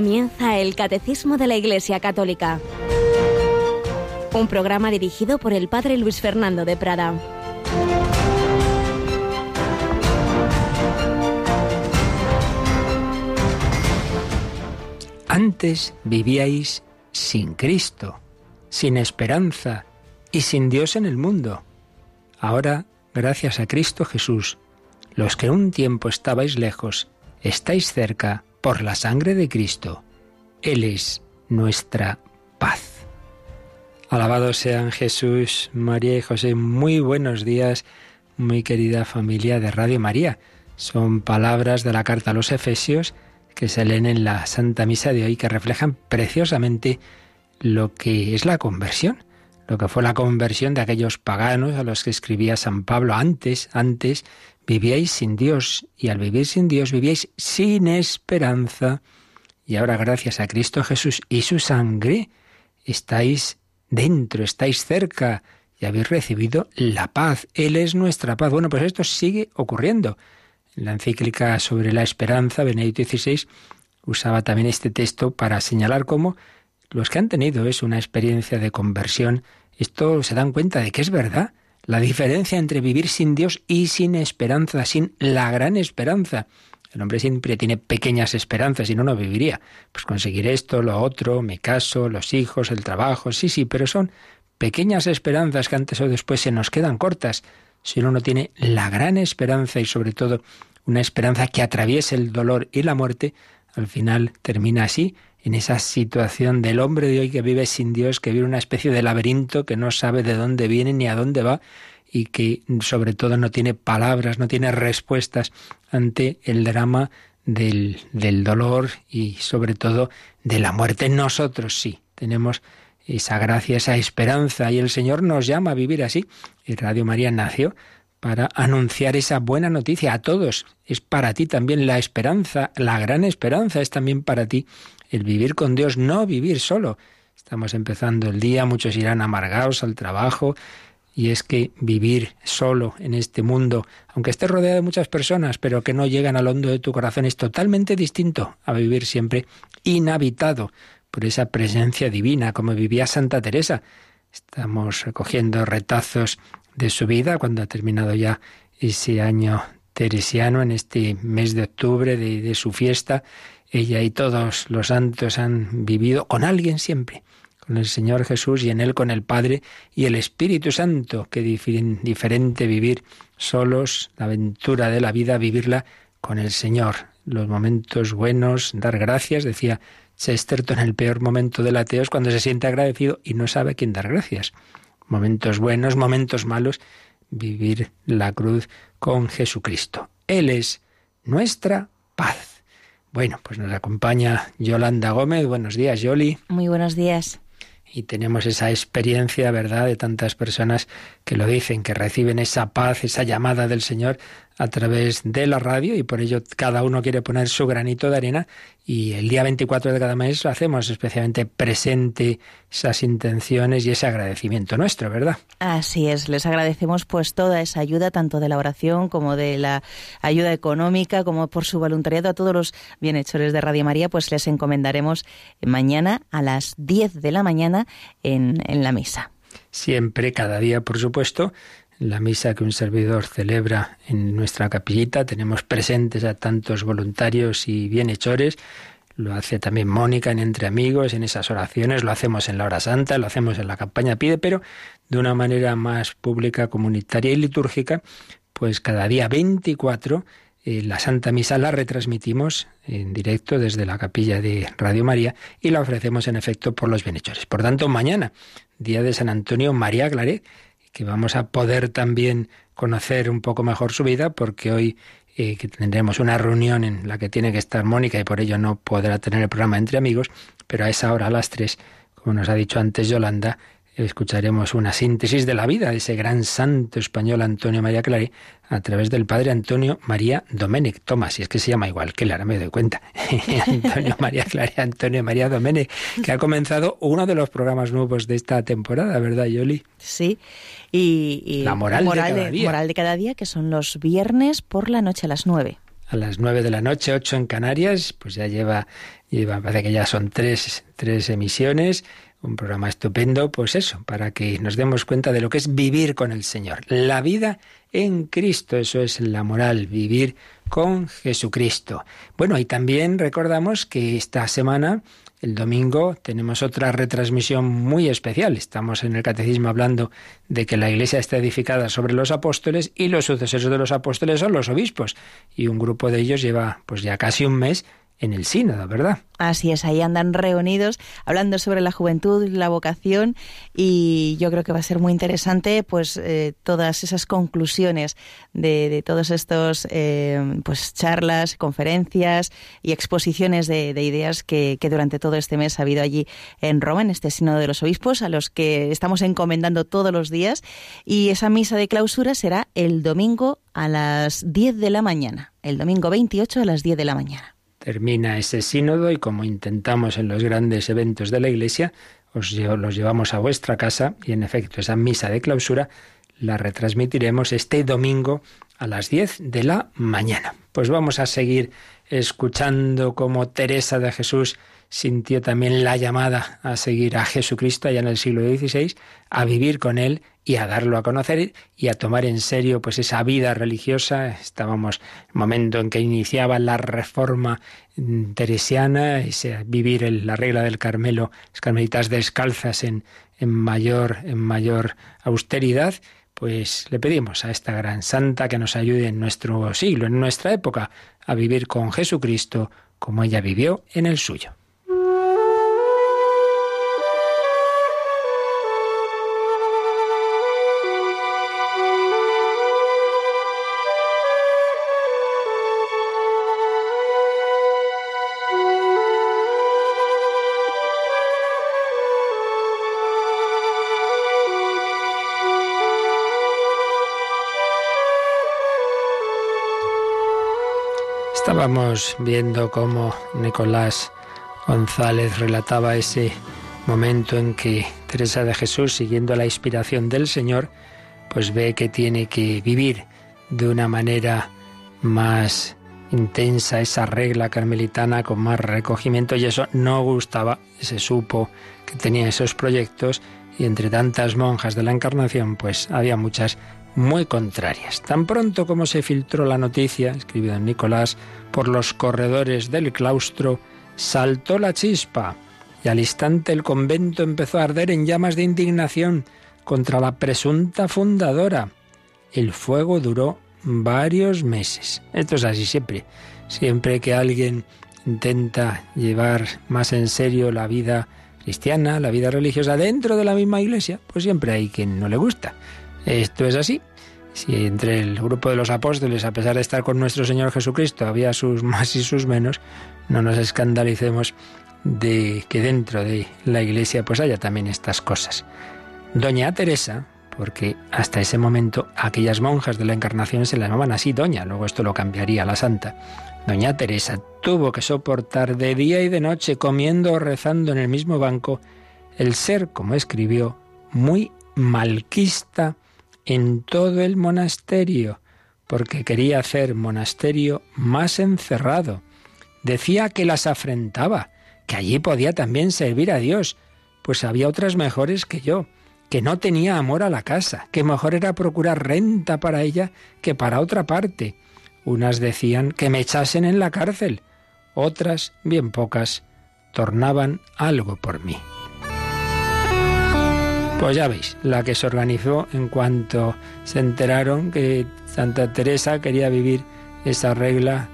Comienza el Catecismo de la Iglesia Católica, un programa dirigido por el Padre Luis Fernando de Prada. Antes vivíais sin Cristo, sin esperanza y sin Dios en el mundo. Ahora, gracias a Cristo Jesús, los que un tiempo estabais lejos, estáis cerca por la sangre de Cristo. Él es nuestra paz. Alabados sean Jesús, María y José. Muy buenos días, muy querida familia de Radio María. Son palabras de la carta a los Efesios que se leen en la Santa Misa de hoy que reflejan preciosamente lo que es la conversión, lo que fue la conversión de aquellos paganos a los que escribía San Pablo antes, antes vivíais sin Dios y al vivir sin Dios vivíais sin esperanza y ahora gracias a Cristo Jesús y su sangre estáis dentro, estáis cerca y habéis recibido la paz. Él es nuestra paz. Bueno, pues esto sigue ocurriendo. En la encíclica sobre la esperanza, Benedicto XVI usaba también este texto para señalar cómo los que han tenido es una experiencia de conversión, esto se dan cuenta de que es verdad. La diferencia entre vivir sin Dios y sin esperanza, sin la gran esperanza. El hombre siempre tiene pequeñas esperanzas, si no, no viviría. Pues conseguir esto, lo otro, mi caso, los hijos, el trabajo, sí, sí, pero son pequeñas esperanzas que antes o después se nos quedan cortas. Si uno no tiene la gran esperanza y sobre todo una esperanza que atraviese el dolor y la muerte, al final termina así, en esa situación del hombre de hoy que vive sin Dios, que vive una especie de laberinto, que no sabe de dónde viene ni a dónde va y que sobre todo no tiene palabras, no tiene respuestas ante el drama del, del dolor y sobre todo de la muerte. Nosotros sí tenemos esa gracia, esa esperanza y el Señor nos llama a vivir así. Y Radio María nació para anunciar esa buena noticia a todos. Es para ti también la esperanza, la gran esperanza es también para ti el vivir con Dios, no vivir solo. Estamos empezando el día, muchos irán amargados al trabajo, y es que vivir solo en este mundo, aunque estés rodeado de muchas personas, pero que no llegan al hondo de tu corazón, es totalmente distinto a vivir siempre inhabitado por esa presencia divina, como vivía Santa Teresa. Estamos recogiendo retazos de su vida cuando ha terminado ya ese año teresiano, en este mes de octubre de, su fiesta. Ella y todos los santos han vivido con alguien siempre, con el Señor Jesús y en Él con el Padre y el Espíritu Santo. Qué diferente vivir solos, la aventura de la vida, vivirla con el Señor. Los momentos buenos, dar gracias, decía Chesterton, el peor momento del ateo es cuando se siente agradecido y no sabe a quién dar gracias. Momentos buenos, momentos malos, vivir la cruz con Jesucristo. Él es nuestra paz. Bueno, pues nos acompaña Yolanda Gómez. Buenos días, Yoli. Muy buenos días y tenemos esa experiencia, ¿verdad?, de tantas personas que lo dicen, que reciben esa paz, esa llamada del Señor a través de la radio y por ello cada uno quiere poner su granito de arena y el día 24 de cada mes lo hacemos especialmente presente esas intenciones y ese agradecimiento nuestro, ¿verdad? Así es, les agradecemos pues toda esa ayuda, tanto de la oración como de la ayuda económica, como por su voluntariado a todos los bienhechores de Radio María, pues les encomendaremos mañana a las 10 de la mañana en, en la misa. Siempre, cada día, por supuesto, la misa que un servidor celebra en nuestra capillita. Tenemos presentes a tantos voluntarios y bienhechores. Lo hace también Mónica en Entre Amigos, en esas oraciones, lo hacemos en la hora santa, lo hacemos en la campaña Pide, pero de una manera más pública, comunitaria y litúrgica, pues cada día 24 eh, la Santa Misa la retransmitimos en directo desde la capilla de Radio María y la ofrecemos en efecto por los bienhechores. Por tanto, mañana, día de San Antonio María Claret, que vamos a poder también conocer un poco mejor su vida, porque hoy eh, tendremos una reunión en la que tiene que estar Mónica y por ello no podrá tener el programa entre amigos, pero a esa hora, a las tres, como nos ha dicho antes Yolanda, escucharemos una síntesis de la vida de ese gran santo español Antonio María Clary a través del padre Antonio María Domènech Tomás, y es que se llama igual que él, ahora me doy cuenta. Antonio María Clary, Antonio María Domènech, que ha comenzado uno de los programas nuevos de esta temporada, ¿verdad, Yoli? Sí, y, la moral, de cada día. Moral de cada día, que son los viernes por la noche a las nueve. a las nueve de la noche, ocho en Canarias, pues ya lleva, lleva parece que ya son tres, tres emisiones, un programa estupendo, pues eso, para que nos demos cuenta de lo que es vivir con el Señor. La vida en Cristo, eso es la moral, vivir con Jesucristo. Bueno, y también recordamos que esta semana el domingo tenemos otra retransmisión muy especial. Estamos en el catecismo hablando de que la Iglesia está edificada sobre los apóstoles y los sucesores de los apóstoles son los obispos. Y un grupo de ellos lleva pues ya casi un mes en el sínodo, ¿verdad? Así es, ahí andan reunidos hablando sobre la juventud, la vocación y yo creo que va a ser muy interesante pues eh, todas esas conclusiones de, de todos estos eh, pues charlas, conferencias y exposiciones de, de ideas que, que, durante todo este mes ha habido allí en Roma, en este sínodo de los obispos, a los que estamos encomendando todos los días y esa misa de clausura será el domingo a las 10 de la mañana, el domingo 28 a las 10 de la mañana termina ese sínodo y como intentamos en los grandes eventos de la Iglesia, os los llevamos a vuestra casa y en efecto esa misa de clausura la retransmitiremos este domingo a las 10 de la mañana. Pues vamos a seguir escuchando cómo Teresa de Jesús sintió también la llamada a seguir a Jesucristo allá en el siglo XVI, a vivir con él y a darlo a conocer y a tomar en serio pues esa vida religiosa. Estábamos en el momento en que iniciaba la reforma teresiana, ese vivir la regla del Carmelo, las carmelitas descalzas en, en mayor en mayor austeridad pues le pedimos a esta gran santa que nos ayude en nuestro siglo, en nuestra época, a vivir con Jesucristo como ella vivió en el suyo. Estábamos viendo cómo Nicolás González relataba ese momento en que Teresa de Jesús, siguiendo la inspiración del Señor, pues ve que tiene que vivir de una manera más intensa esa regla carmelitana con más recogimiento y eso no gustaba, se supo que tenía esos proyectos y entre tantas monjas de la Encarnación pues había muchas muy contrarias. Tan pronto como se filtró la noticia, escribió don Nicolás, por los corredores del claustro, saltó la chispa y al instante el convento empezó a arder en llamas de indignación contra la presunta fundadora. El fuego duró varios meses. Esto es así siempre. Siempre que alguien intenta llevar más en serio la vida cristiana, la vida religiosa dentro de la misma iglesia, pues siempre hay quien no le gusta. Esto es así. Si entre el grupo de los apóstoles, a pesar de estar con nuestro Señor Jesucristo, había sus más y sus menos, no nos escandalicemos de que dentro de la iglesia pues haya también estas cosas. Doña Teresa, porque hasta ese momento aquellas monjas de la Encarnación se la llamaban así Doña, luego esto lo cambiaría la Santa. Doña Teresa tuvo que soportar de día y de noche, comiendo o rezando en el mismo banco, el ser, como escribió, muy malquista en todo el monasterio, porque quería hacer monasterio más encerrado. Decía que las afrentaba, que allí podía también servir a Dios, pues había otras mejores que yo, que no tenía amor a la casa, que mejor era procurar renta para ella que para otra parte. Unas decían que me echasen en la cárcel, otras, bien pocas, tornaban algo por mí. Pues ya veis, la que se organizó en cuanto se enteraron que Santa Teresa quería vivir esa regla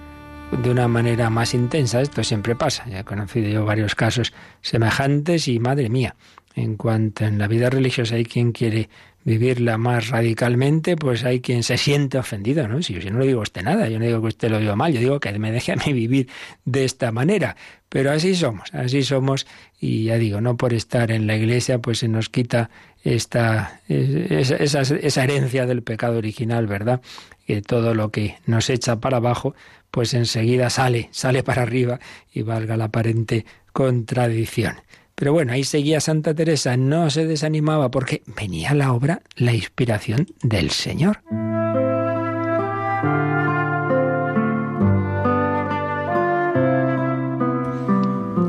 de una manera más intensa. Esto siempre pasa. Ya he conocido yo varios casos semejantes y madre mía, en cuanto en la vida religiosa hay quien quiere vivirla más radicalmente, pues hay quien se siente ofendido, ¿no? Si yo no le digo a usted nada, yo no digo que usted lo diga mal, yo digo que me deje a mí vivir de esta manera. Pero así somos, así somos, y ya digo, no por estar en la iglesia, pues se nos quita esta, esa, esa herencia del pecado original, ¿verdad? Que todo lo que nos echa para abajo, pues enseguida sale, sale para arriba y valga la aparente contradicción. Pero bueno, ahí seguía Santa Teresa, no se desanimaba porque venía la obra la inspiración del Señor.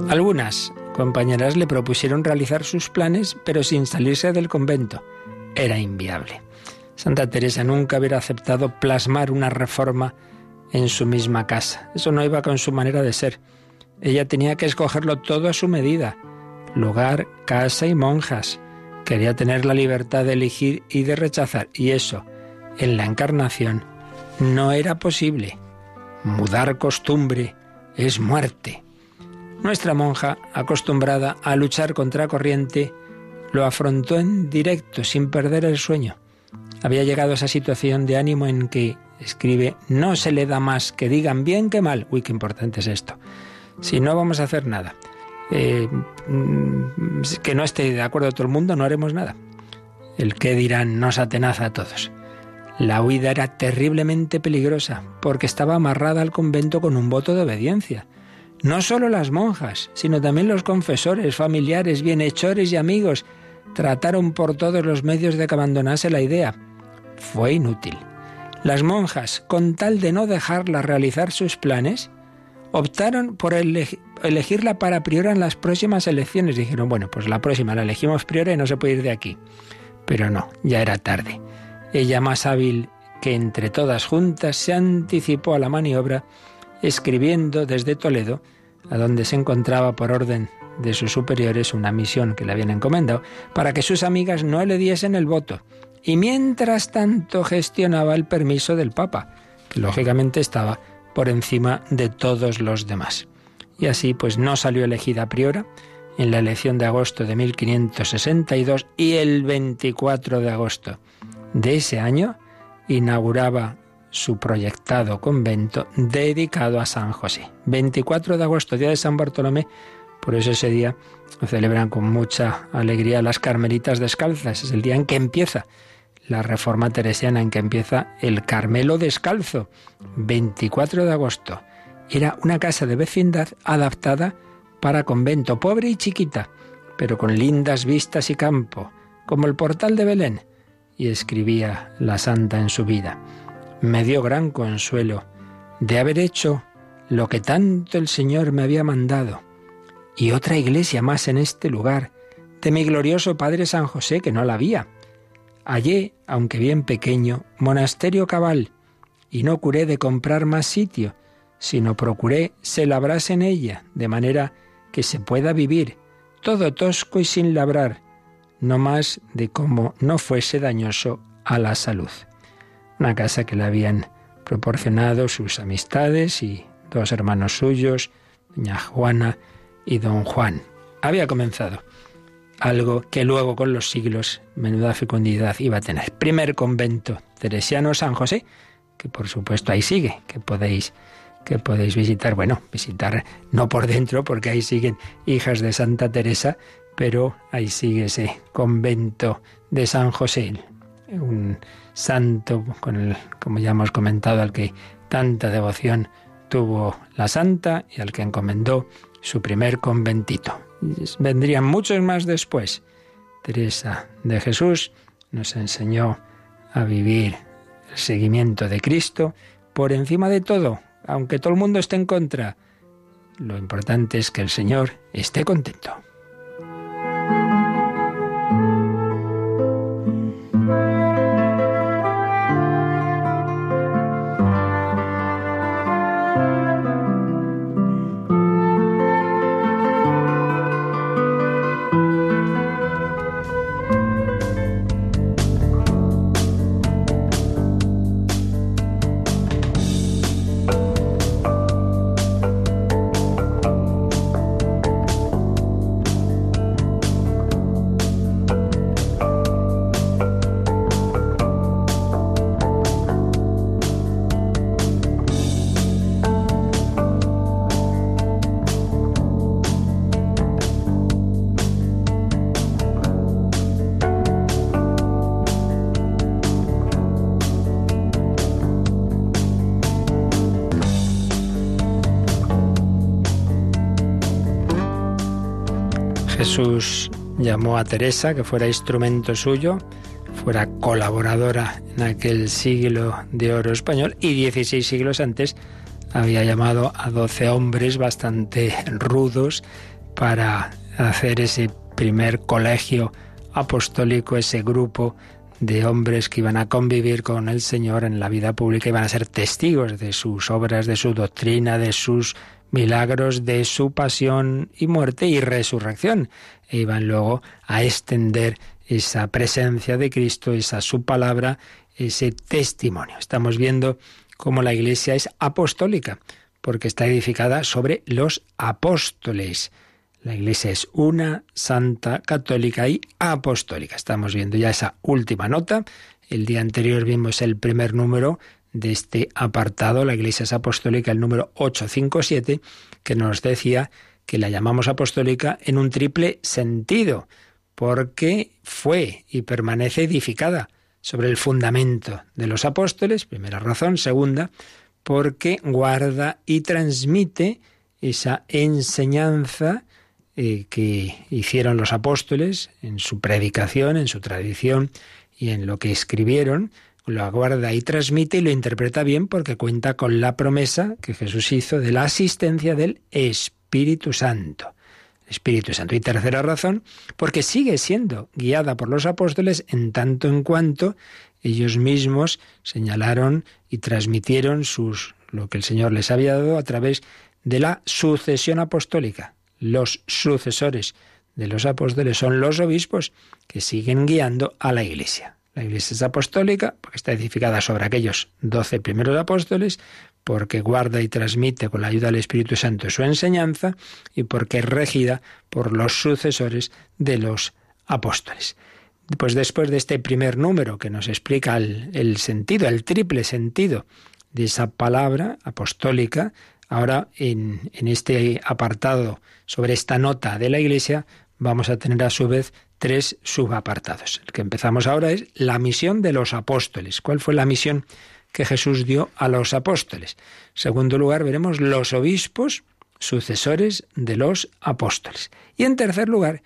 Algunas compañeras le propusieron realizar sus planes, pero sin salirse del convento. Era inviable. Santa Teresa nunca hubiera aceptado plasmar una reforma en su misma casa. Eso no iba con su manera de ser. Ella tenía que escogerlo todo a su medida Lugar, casa y monjas. Quería tener la libertad de elegir y de rechazar. Y eso, en la encarnación, no era posible. Mudar costumbre es muerte. Nuestra monja, acostumbrada a luchar contra corriente, lo afrontó en directo, sin perder el sueño. Había llegado a esa situación de ánimo en que, escribe, no se le da más que digan bien que mal. Uy, qué importante es esto. Si no vamos a hacer nada, eh, mm, que no esté de acuerdo todo el mundo, no haremos nada. El que dirán nos atenaza a todos. La huida era terriblemente peligrosa porque estaba amarrada al convento con un voto de obediencia. No solo las monjas, sino también los confesores, familiares, bienhechores y amigos trataron por todos los medios de que abandonase la idea. Fue inútil. Las monjas, con tal de no dejarla realizar sus planes, optaron por elegirla para priora en las próximas elecciones. Dijeron, bueno, pues la próxima la elegimos priora y no se puede ir de aquí. Pero no, ya era tarde. Ella más hábil que entre todas juntas se anticipó a la maniobra escribiendo desde Toledo, a donde se encontraba por orden de sus superiores una misión que le habían encomendado, para que sus amigas no le diesen el voto. Y mientras tanto gestionaba el permiso del Papa, que lógicamente estaba por encima de todos los demás. Y así pues no salió elegida priora en la elección de agosto de 1562 y el 24 de agosto de ese año inauguraba su proyectado convento dedicado a San José. 24 de agosto, día de San Bartolomé, por eso ese día lo celebran con mucha alegría las Carmelitas Descalzas. Es el día en que empieza la reforma teresiana, en que empieza el Carmelo Descalzo. 24 de agosto. Era una casa de vecindad adaptada para convento, pobre y chiquita, pero con lindas vistas y campo, como el portal de Belén y escribía la santa en su vida. Me dio gran consuelo de haber hecho lo que tanto el Señor me había mandado, y otra iglesia más en este lugar, de mi glorioso Padre San José, que no la había. Hallé, aunque bien pequeño, monasterio cabal, y no curé de comprar más sitio, sino procuré se labrase en ella, de manera que se pueda vivir, todo tosco y sin labrar, no más de como no fuese dañoso a la salud. Una casa que le habían proporcionado sus amistades y dos hermanos suyos, doña Juana y don Juan. Había comenzado algo que luego con los siglos menuda fecundidad iba a tener. Primer convento teresiano San José, que por supuesto ahí sigue, que podéis que podéis visitar, bueno, visitar no por dentro porque ahí siguen hijas de Santa Teresa, pero ahí sigue ese convento de San José, un santo con el, como ya hemos comentado, al que tanta devoción tuvo la santa y al que encomendó su primer conventito. Vendrían muchos más después. Teresa de Jesús nos enseñó a vivir el seguimiento de Cristo por encima de todo, aunque todo el mundo esté en contra. Lo importante es que el Señor esté contento. Jesús llamó a Teresa que fuera instrumento suyo, fuera colaboradora en aquel siglo de oro español y 16 siglos antes había llamado a 12 hombres bastante rudos para hacer ese primer colegio apostólico, ese grupo de hombres que iban a convivir con el Señor en la vida pública, iban a ser testigos de sus obras, de su doctrina, de sus milagros, de su pasión y muerte y resurrección. E iban luego a extender esa presencia de Cristo, esa su palabra, ese testimonio. Estamos viendo cómo la Iglesia es apostólica, porque está edificada sobre los apóstoles. La Iglesia es una, santa, católica y apostólica. Estamos viendo ya esa última nota. El día anterior vimos el primer número de este apartado, la Iglesia es apostólica, el número 857, que nos decía que la llamamos apostólica en un triple sentido, porque fue y permanece edificada sobre el fundamento de los apóstoles, primera razón, segunda, porque guarda y transmite esa enseñanza eh, que hicieron los apóstoles en su predicación, en su tradición y en lo que escribieron, lo aguarda y transmite y lo interpreta bien porque cuenta con la promesa que Jesús hizo de la asistencia del Espíritu Santo. Espíritu Santo. Y tercera razón, porque sigue siendo guiada por los apóstoles en tanto en cuanto ellos mismos señalaron y transmitieron sus lo que el Señor les había dado a través de la sucesión apostólica. Los sucesores de los apóstoles son los obispos que siguen guiando a la Iglesia. La Iglesia es apostólica porque está edificada sobre aquellos doce primeros apóstoles, porque guarda y transmite con la ayuda del Espíritu Santo su enseñanza y porque es regida por los sucesores de los apóstoles. Pues después de este primer número que nos explica el, sentido, el triple sentido de esa palabra apostólica, ahora en este apartado sobre esta nota de la Iglesia vamos a tener a su vez tres subapartados. El que empezamos ahora es la misión de los apóstoles. ¿Cuál fue la misión que Jesús dio a los apóstoles? En segundo lugar, veremos los obispos, sucesores de los apóstoles. Y en tercer lugar,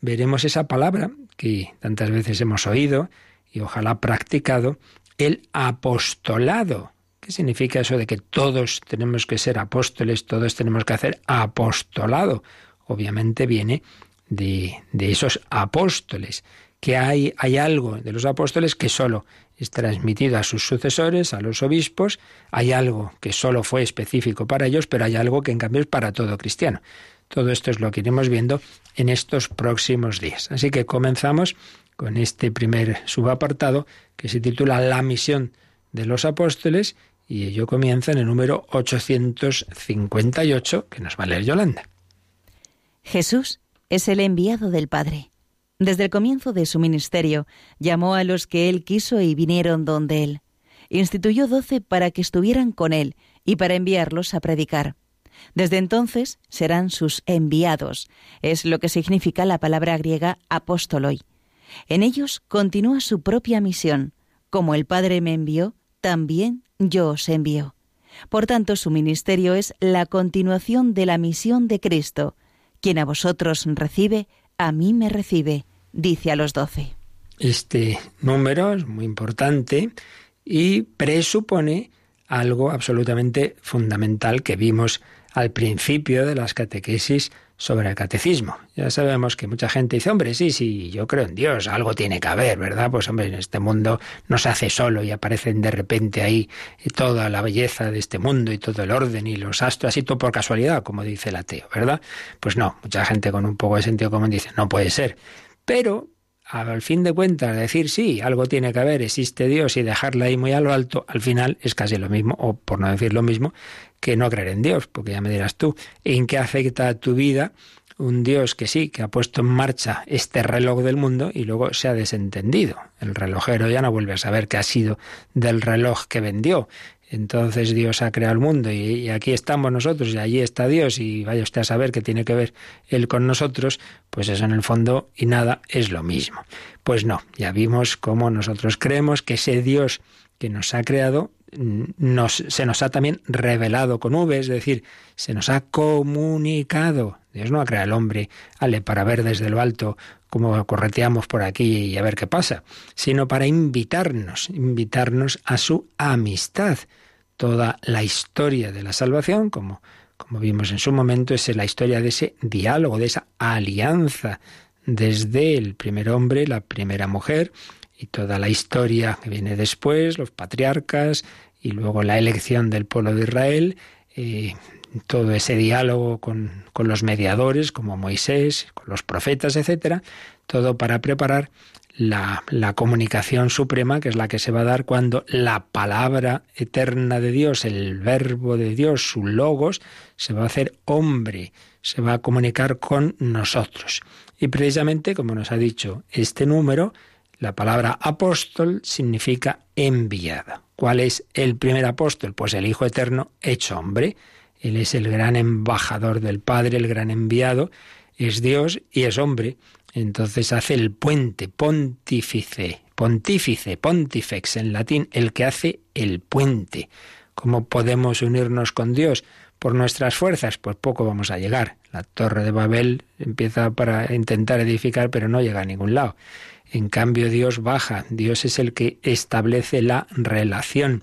veremos esa palabra que tantas veces hemos oído y ojalá practicado, el apostolado. ¿Qué significa eso de que todos tenemos que ser apóstoles, todos tenemos que hacer apostolado? Obviamente viene de, esos apóstoles, que hay, hay algo de los apóstoles que solo es transmitido a sus sucesores, a los obispos, hay algo que solo fue específico para ellos, pero hay algo que en cambio es para todo cristiano. Todo esto es lo que iremos viendo en estos próximos días. Así que comenzamos con este primer subapartado que se titula La misión de los apóstoles y ello comienza en el número 858 que nos va a leer Yolanda. Jesús es el enviado del Padre. Desde el comienzo de su ministerio, llamó a los que él quiso y vinieron donde él. Instituyó doce para que estuvieran con él y para enviarlos a predicar. Desde entonces serán sus enviados, es lo que significa la palabra griega apóstoloi. En ellos continúa su propia misión. Como el Padre me envió, también yo os envío. Por tanto, su ministerio es la continuación de la misión de Cristo, quien a vosotros recibe, a mí me recibe, dice a los doce. Este número es muy importante y presupone algo absolutamente fundamental que vimos al principio de las catequesis sobre el catecismo. Ya sabemos que mucha gente dice, hombre, sí, sí, yo creo en Dios, algo tiene que haber, ¿verdad? Pues hombre, en este mundo no se hace solo y aparecen de repente ahí toda la belleza de este mundo y todo el orden y los astros, así todo por casualidad, como dice el ateo, ¿verdad? Pues no, mucha gente con un poco de sentido común dice, no puede ser. Pero al fin de cuentas, decir sí, algo tiene que haber, existe Dios y dejarla ahí muy a lo alto, al final es casi lo mismo, o por no decir lo mismo, que no creer en Dios, porque ya me dirás tú, ¿en qué afecta a tu vida un Dios que sí, que ha puesto en marcha este reloj del mundo y luego se ha desentendido? El relojero ya no vuelve a saber qué ha sido del reloj que vendió. Entonces Dios ha creado el mundo y, aquí estamos nosotros y allí está Dios y vaya usted a saber qué tiene que ver Él con nosotros, pues eso en el fondo y nada es lo mismo. Pues no, ya vimos cómo nosotros creemos que ese Dios que nos ha creado nos, se nos ha también revelado con V, es decir, se nos ha comunicado. Dios no ha creado al hombre, ale, para ver desde lo alto cómo correteamos por aquí y a ver qué pasa, sino para invitarnos, invitarnos a su amistad. Toda la historia de la salvación, como como vimos en su momento, es la historia de ese diálogo, de esa alianza desde el primer hombre, la primera mujer, y toda la historia que viene después, los patriarcas, y luego la elección del pueblo de Israel, eh, todo ese diálogo con, con, los mediadores, como Moisés, con los profetas, etcétera, todo para preparar la, comunicación suprema, que es la que se va a dar cuando la palabra eterna de Dios, el verbo de Dios, su logos, se va a hacer hombre, se va a comunicar con nosotros. Y precisamente, como nos ha dicho este número, la palabra apóstol significa enviada. ¿Cuál es el primer apóstol? Pues el Hijo Eterno hecho hombre. Él es el gran embajador del Padre, el gran enviado, es Dios y es hombre. Entonces hace el puente, pontífice, pontífice, pontifex en latín, el que hace el puente. ¿Cómo podemos unirnos con Dios? Por nuestras fuerzas, pues poco vamos a llegar. La torre de Babel empieza para intentar edificar, pero no llega a ningún lado. En cambio, Dios baja, Dios es el que establece la relación.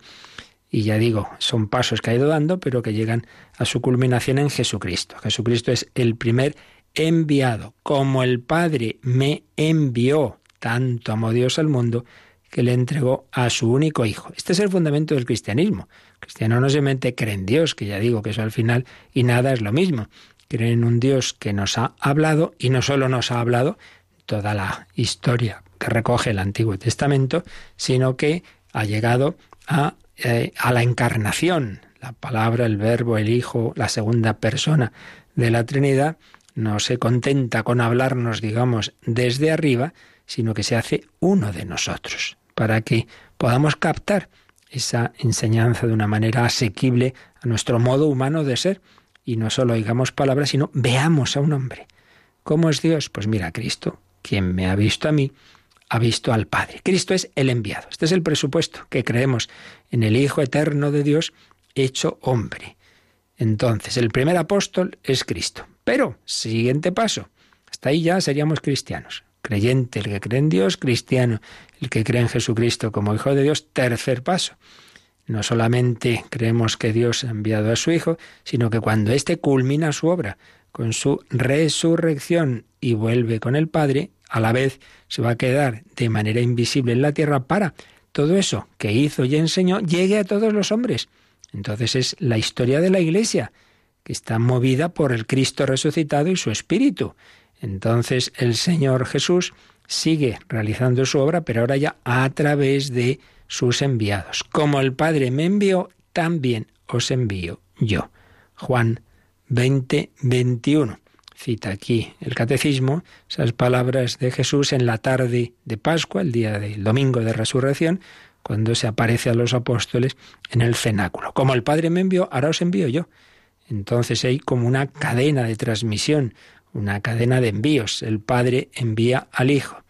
Y ya digo, son pasos que ha ido dando, pero que llegan a su culminación en Jesucristo. Jesucristo es el primer enviado, como el Padre me envió, tanto amó Dios al mundo que le entregó a su único hijo. Este es el fundamento del cristianismo. El cristiano no solamente cree en Dios, que ya digo que eso al final y nada es lo mismo. Cree en un Dios que nos ha hablado y no solo nos ha hablado toda la historia que recoge el Antiguo Testamento, sino que ha llegado a, eh, a la encarnación. La palabra, el verbo, el Hijo, la segunda persona de la Trinidad, no se contenta con hablarnos, digamos, desde arriba, sino que se hace uno de nosotros, para que podamos captar esa enseñanza de una manera asequible a nuestro modo humano de ser, y no solo oigamos palabras, sino veamos a un hombre. ¿Cómo es Dios? Pues mira, Cristo, quien me ha visto a mí, ha visto al Padre. Cristo es el enviado. Este es el presupuesto que creemos en el Hijo eterno de Dios hecho hombre. Entonces, el primer apóstol es Cristo. Pero, siguiente paso, hasta ahí ya seríamos cristianos. Creyente, el que cree en Dios, cristiano, el que cree en Jesucristo como Hijo de Dios, tercer paso. No solamente creemos que Dios ha enviado a su Hijo, sino que cuando éste culmina su obra con su resurrección y vuelve con el Padre, a la vez se va a quedar de manera invisible en la tierra para todo eso que hizo y enseñó llegue a todos los hombres. Entonces es la historia de la Iglesia, que está movida por el Cristo resucitado y su Espíritu. Entonces el Señor Jesús sigue realizando su obra, pero ahora ya a través de sus enviados. Como el Padre me envió, también os envío yo. Juan 20, 21. Cita aquí el catecismo, esas palabras de Jesús en la tarde de Pascua, el día del domingo de resurrección, cuando se aparece a los apóstoles en el cenáculo. Como el Padre me envió, ahora os envío yo. Entonces hay como una cadena de transmisión, una cadena de envíos. El Padre envía al Hijo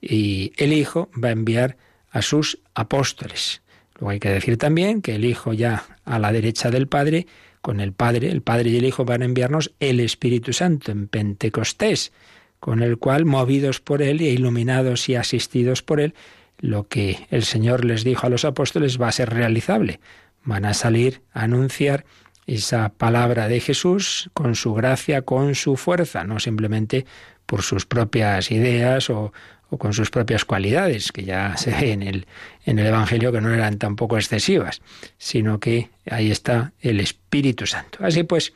y el Hijo va a enviar a sus apóstoles. Luego hay que decir también que el Hijo ya a la derecha del Padre, con el Padre, el Padre y el Hijo van a enviarnos el Espíritu Santo en Pentecostés, con el cual, movidos por Él e iluminados y asistidos por Él, lo que el Señor les dijo a los apóstoles va a ser realizable. Van a salir a anunciar esa palabra de Jesús con su gracia, con su fuerza, no simplemente por sus propias ideas o, con sus propias cualidades, que ya se ve en el, en el Evangelio que no eran tampoco excesivas, sino que ahí está el Espíritu Santo. Así pues,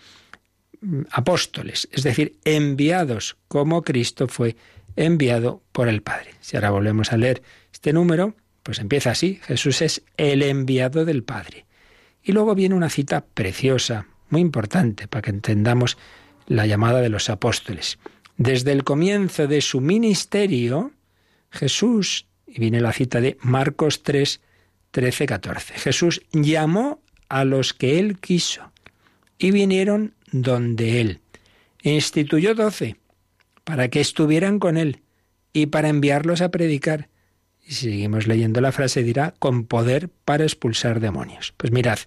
apóstoles, es decir, enviados como Cristo fue enviado por el Padre. Si ahora volvemos a leer este número, pues empieza así, Jesús es el enviado del Padre. Y luego viene una cita preciosa, muy importante, para que entendamos la llamada de los apóstoles. Desde el comienzo de su ministerio, Jesús, y viene la cita de Marcos 3, 13, 14, Jesús llamó a los que él quiso y vinieron donde él. Instituyó doce para que estuvieran con él y para enviarlos a predicar y si seguimos leyendo la frase dirá, con poder para expulsar demonios. Pues mirad,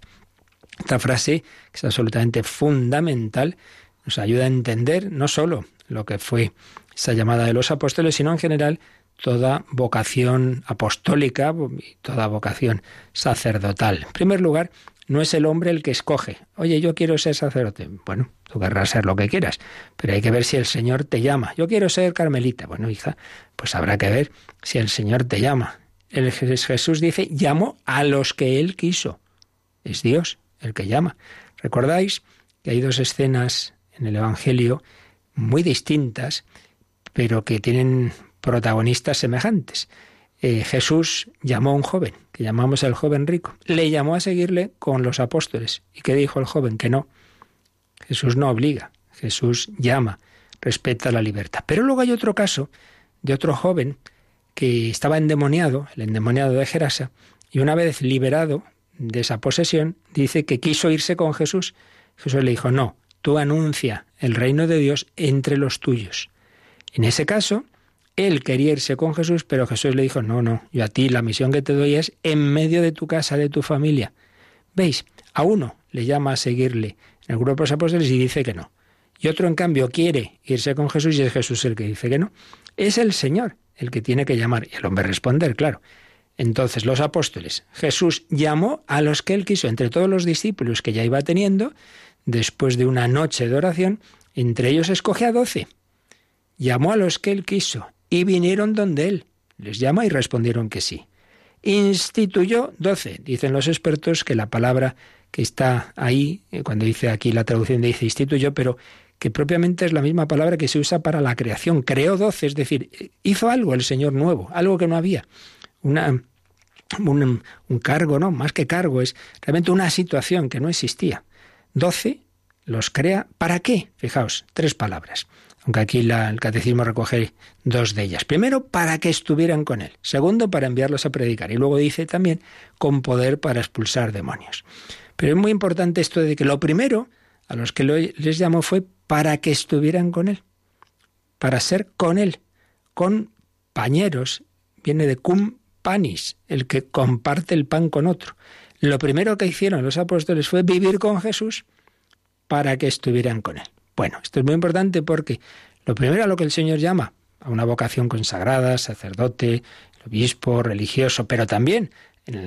esta frase, que es absolutamente fundamental, nos ayuda a entender no sólo lo que fue esa llamada de los apóstoles, sino en general toda vocación apostólica y toda vocación sacerdotal. En primer lugar, no es el hombre el que escoge. Oye, yo quiero ser sacerdote. Bueno, tú querrás ser lo que quieras, pero hay que ver si el Señor te llama. Yo quiero ser carmelita. Bueno, hija, pues habrá que ver si el Señor te llama. El Jesús dice, llamó a los que Él quiso. Es Dios el que llama. ¿Recordáis que hay dos escenas en el Evangelio muy distintas, pero que tienen protagonistas semejantes? Eh, Jesús llamó a un joven, que llamamos el joven rico. Le llamó a seguirle con los apóstoles. ¿Y qué dijo el joven? Que no. Jesús no obliga, Jesús llama, respeta la libertad. Pero luego hay otro caso de otro joven que estaba endemoniado, el endemoniado de Gerasa, y una vez liberado de esa posesión, dice que quiso irse con Jesús. Jesús le dijo, no, tú anuncia el reino de Dios entre los tuyos. En ese caso, él quería irse con Jesús, pero Jesús le dijo, no, no, yo a ti la misión que te doy es en medio de tu casa, de tu familia. ¿Veis? A uno le llama a seguirle en el grupo de los apóstoles y dice que no. Y otro, en cambio, quiere irse con Jesús y es Jesús el que dice que no. Es el Señor el que tiene que llamar y el hombre responder, claro. Entonces los apóstoles, Jesús llamó a los que él quiso, entre todos los discípulos que ya iba teniendo, después de una noche de oración, entre ellos escoge a doce. Llamó a los que él quiso y vinieron donde él. Les llama y respondieron que sí. Instituyó doce. Dicen los expertos que la palabra que está ahí, eh, cuando dice aquí la traducción dice instituyó, pero que propiamente es la misma palabra que se usa para la creación. Creó doce, es decir, hizo algo el Señor nuevo, algo que no había. Un, un cargo, no, más que cargo, es realmente una situación que no existía. Doce los crea, ¿para qué? Fijaos, tres palabras aunque aquí el catecismo recoge dos de ellas. Primero, para que estuvieran con él. Segundo, para enviarlos a predicar. Y luego dice también, con poder para expulsar demonios. Pero es muy importante esto de que lo primero a los que les llamó fue para que estuvieran con él. Para ser con él. Compañeros. Viene de cum panis, el que comparte el pan con otro. Lo primero que hicieron los apóstoles fue vivir con Jesús para que estuvieran con él. Bueno, esto es muy importante porque lo primero a lo que el Señor llama, a una vocación consagrada, sacerdote, obispo, religioso, pero también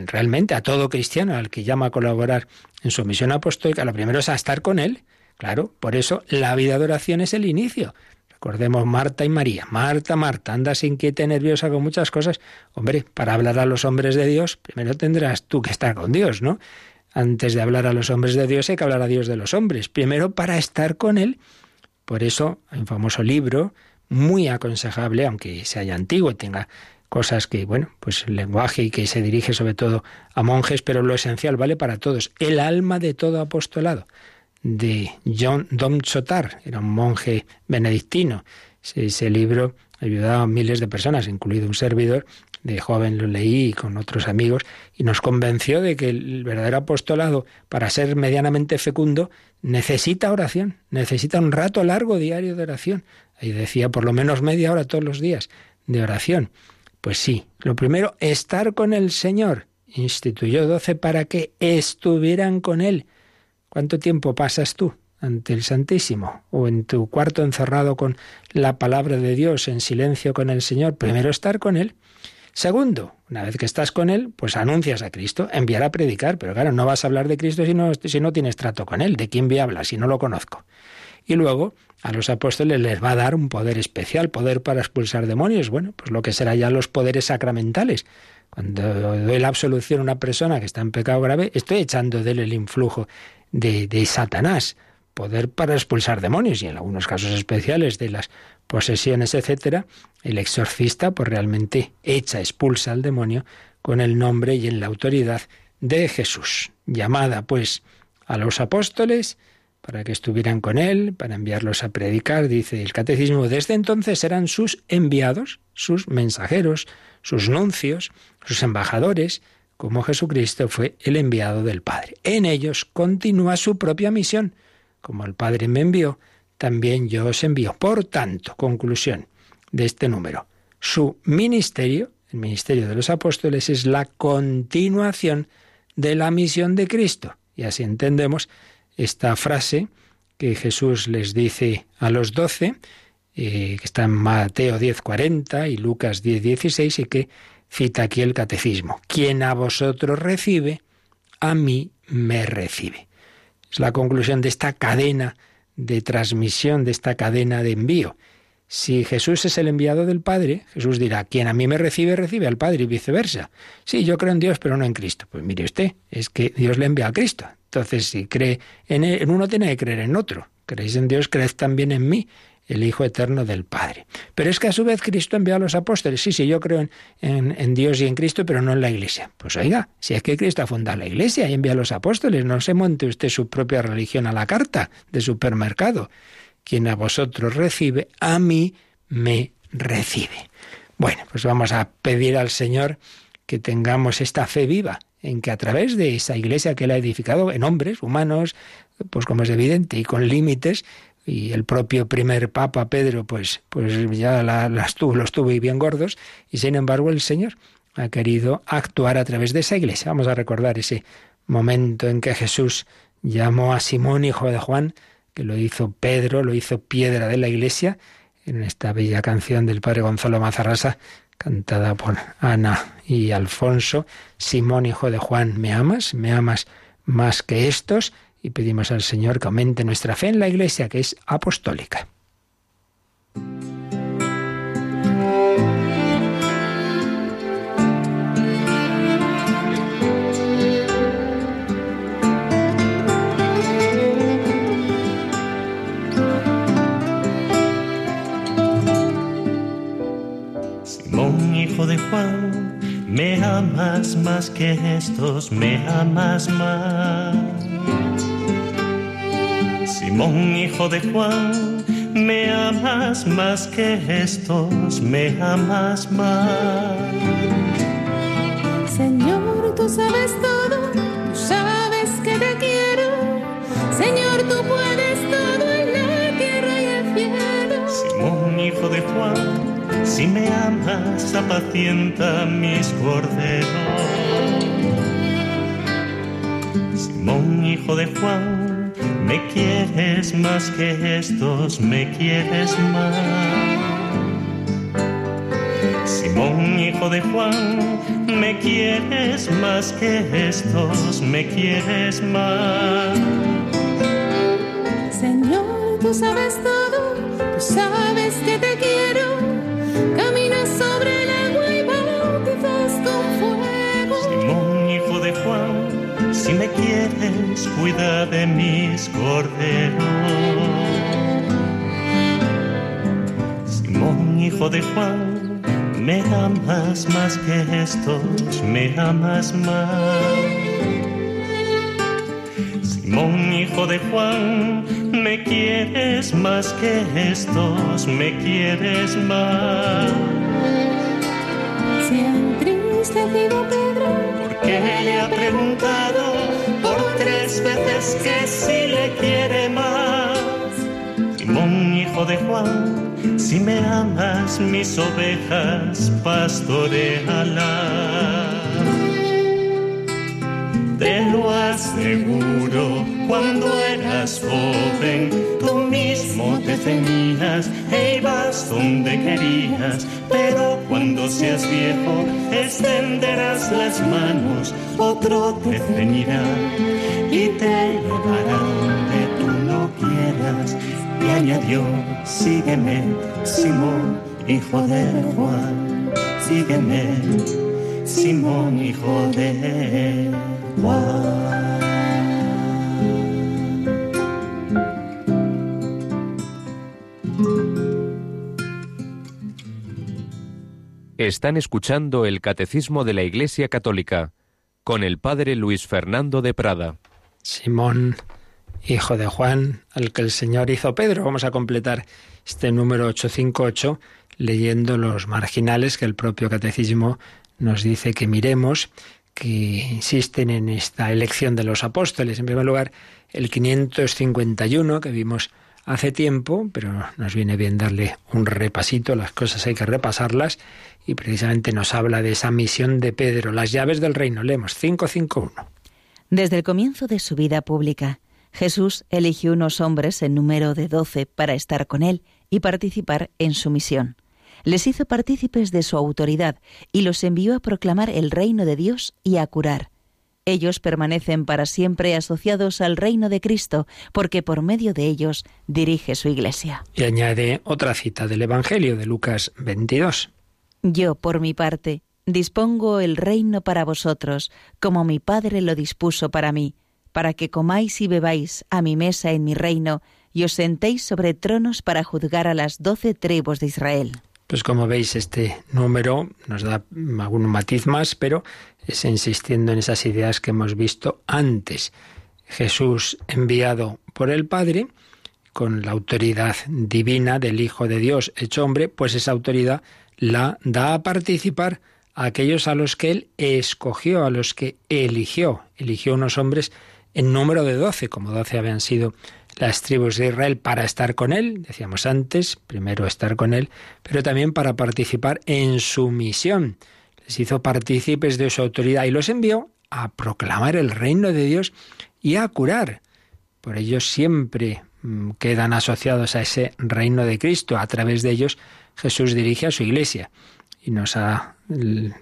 realmente a todo cristiano al que llama a colaborar en su misión apostólica, lo primero es a estar con Él. Claro, por eso la vida de oración es el inicio. Recordemos Marta y María. Marta, Marta, andas inquieta y nerviosa con muchas cosas. Hombre, para hablar a los hombres de Dios, primero tendrás tú que estar con Dios, ¿no? Antes de hablar a los hombres de Dios hay que hablar a Dios de los hombres. Primero para estar con Él. Por eso un famoso libro muy aconsejable, aunque sea ya antiguo, tenga cosas que, bueno, pues el lenguaje y que se dirige sobre todo a monjes, pero lo esencial vale para todos. El alma de todo apostolado, de John Dom Chotar, era un monje benedictino. Ese libro ayudaba a miles de personas, incluido un servidor, de joven lo leí con otros amigos y nos convenció de que el verdadero apostolado, para ser medianamente fecundo, necesita oración, necesita un rato largo diario de oración. Ahí decía por lo menos media hora todos los días de oración. Pues sí, lo primero, estar con el Señor. Instituyó doce para que estuvieran con Él. ¿Cuánto tiempo pasas tú ante el Santísimo o en tu cuarto encerrado con la palabra de Dios en silencio con el Señor? Primero estar con Él. Segundo, una vez que estás con Él, pues anuncias a Cristo, enviar a predicar, pero claro, no vas a hablar de Cristo si no, si no tienes trato con Él. ¿De quién me hablas si no lo conozco? Y luego a los apóstoles les va a dar un poder especial, poder para expulsar demonios. Bueno, pues lo que será ya los poderes sacramentales. Cuando doy la absolución a una persona que está en pecado grave, estoy echando de él el influjo de, de Satanás poder para expulsar demonios y en algunos casos especiales de las posesiones, etcétera, el exorcista pues realmente echa, expulsa al demonio con el nombre y en la autoridad de Jesús. Llamada pues a los apóstoles para que estuvieran con él, para enviarlos a predicar, dice el catecismo, desde entonces eran sus enviados, sus mensajeros, sus nuncios, sus embajadores, como Jesucristo fue el enviado del Padre. En ellos continúa su propia misión, como el Padre me envió, también yo os envío. Por tanto, conclusión de este número, su ministerio, el ministerio de los apóstoles, es la continuación de la misión de Cristo. Y así entendemos esta frase que Jesús les dice a los doce, eh, que está en Mateo 10:40 y Lucas 10:16 y que cita aquí el catecismo. Quien a vosotros recibe, a mí me recibe. Es la conclusión de esta cadena de transmisión, de esta cadena de envío. Si Jesús es el enviado del Padre, Jesús dirá, quien a mí me recibe, recibe al Padre y viceversa. Sí, yo creo en Dios, pero no en Cristo. Pues mire usted, es que Dios le envía a Cristo. Entonces, si cree en, en uno, tiene que creer en otro. Creéis en Dios, creed también en mí el Hijo Eterno del Padre. Pero es que a su vez Cristo envió a los apóstoles. Sí, sí, yo creo en, en, Dios y en Cristo, pero no en la Iglesia. Pues oiga, si es que Cristo ha fundado la Iglesia y envía a los apóstoles, no se monte usted su propia religión a la carta de supermercado. Quien a vosotros recibe, a mí me recibe. Bueno, pues vamos a pedir al Señor que tengamos esta fe viva, en que a través de esa iglesia que él ha edificado en hombres, humanos, pues como es evidente, y con límites, y el propio primer papa Pedro pues pues ya las tuvo, los tuvo y bien gordos y sin embargo el Señor ha querido actuar a través de esa iglesia. Vamos a recordar ese momento en que Jesús llamó a Simón, hijo de Juan, que lo hizo Pedro, lo hizo piedra de la iglesia, en esta bella canción del padre Gonzalo Mazarrasa, cantada por Ana y Alfonso. Simón, hijo de Juan, ¿me amas? ¿Me amas más que estos? Y pedimos al Señor que aumente nuestra fe en la Iglesia, que es apostólica. Simón, hijo de Juan, me amas más que estos, me amas más Simón, hijo de Juan, me amas más que estos, me amas más. Señor, tú sabes todo, tú sabes que te quiero. Señor, tú puedes todo en la tierra y el cielo. Simón, hijo de Juan, si me amas, apacienta mis corderos. Simón, hijo de Juan, me quieres más que estos, me quieres más. Simón, hijo de Juan, me quieres más que estos, me quieres más. Señor, tú sabes todo, tú sabes cuida de mis corderos. Simón, hijo de Juan, me amas más que estos, me amas más. Simón, hijo de Juan, me quieres más que estos, me quieres más. Se ha entristecido veces que si le quiere más. Simón, hijo de Juan, si me amas, mis ovejas pastorealas. Te lo aseguro, cuando eras joven, tú mismo te ceñías e ibas donde querías, pero cuando seas viejo, extenderás las manos, otro te ceñirá y te llevará donde tú no quieras. Y añadió, sígueme, Simón, hijo de Juan, sígueme, Simón, hijo de Están escuchando el Catecismo de la Iglesia Católica con el Padre Luis Fernando de Prada. Simón, hijo de Juan, al que el Señor hizo Pedro. Vamos a completar este número 858 leyendo los marginales que el propio Catecismo nos dice que miremos que insisten en esta elección de los apóstoles. En primer lugar, el 551 que vimos hace tiempo, pero nos viene bien darle un repasito, las cosas hay que repasarlas, y precisamente nos habla de esa misión de Pedro, las llaves del reino. Leemos 551. Desde el comienzo de su vida pública, Jesús eligió unos hombres en número de doce para estar con él y participar en su misión les hizo partícipes de su autoridad y los envió a proclamar el reino de Dios y a curar. Ellos permanecen para siempre asociados al reino de Cristo, porque por medio de ellos dirige su Iglesia. Y añade otra cita del Evangelio de Lucas 22. Yo, por mi parte, dispongo el reino para vosotros, como mi Padre lo dispuso para mí, para que comáis y bebáis a mi mesa en mi reino, y os sentéis sobre tronos para juzgar a las doce tribus de Israel. Pues como veis, este número nos da algún matiz más, pero es insistiendo en esas ideas que hemos visto antes. Jesús enviado por el Padre, con la autoridad divina del Hijo de Dios hecho hombre, pues esa autoridad la da a participar a aquellos a los que él escogió, a los que eligió. Eligió unos hombres en número de doce, como doce habían sido las tribus de Israel para estar con Él, decíamos antes, primero estar con Él, pero también para participar en su misión. Les hizo partícipes de su autoridad y los envió a proclamar el reino de Dios y a curar. Por ellos siempre quedan asociados a ese reino de Cristo. A través de ellos Jesús dirige a su iglesia. Y nos ha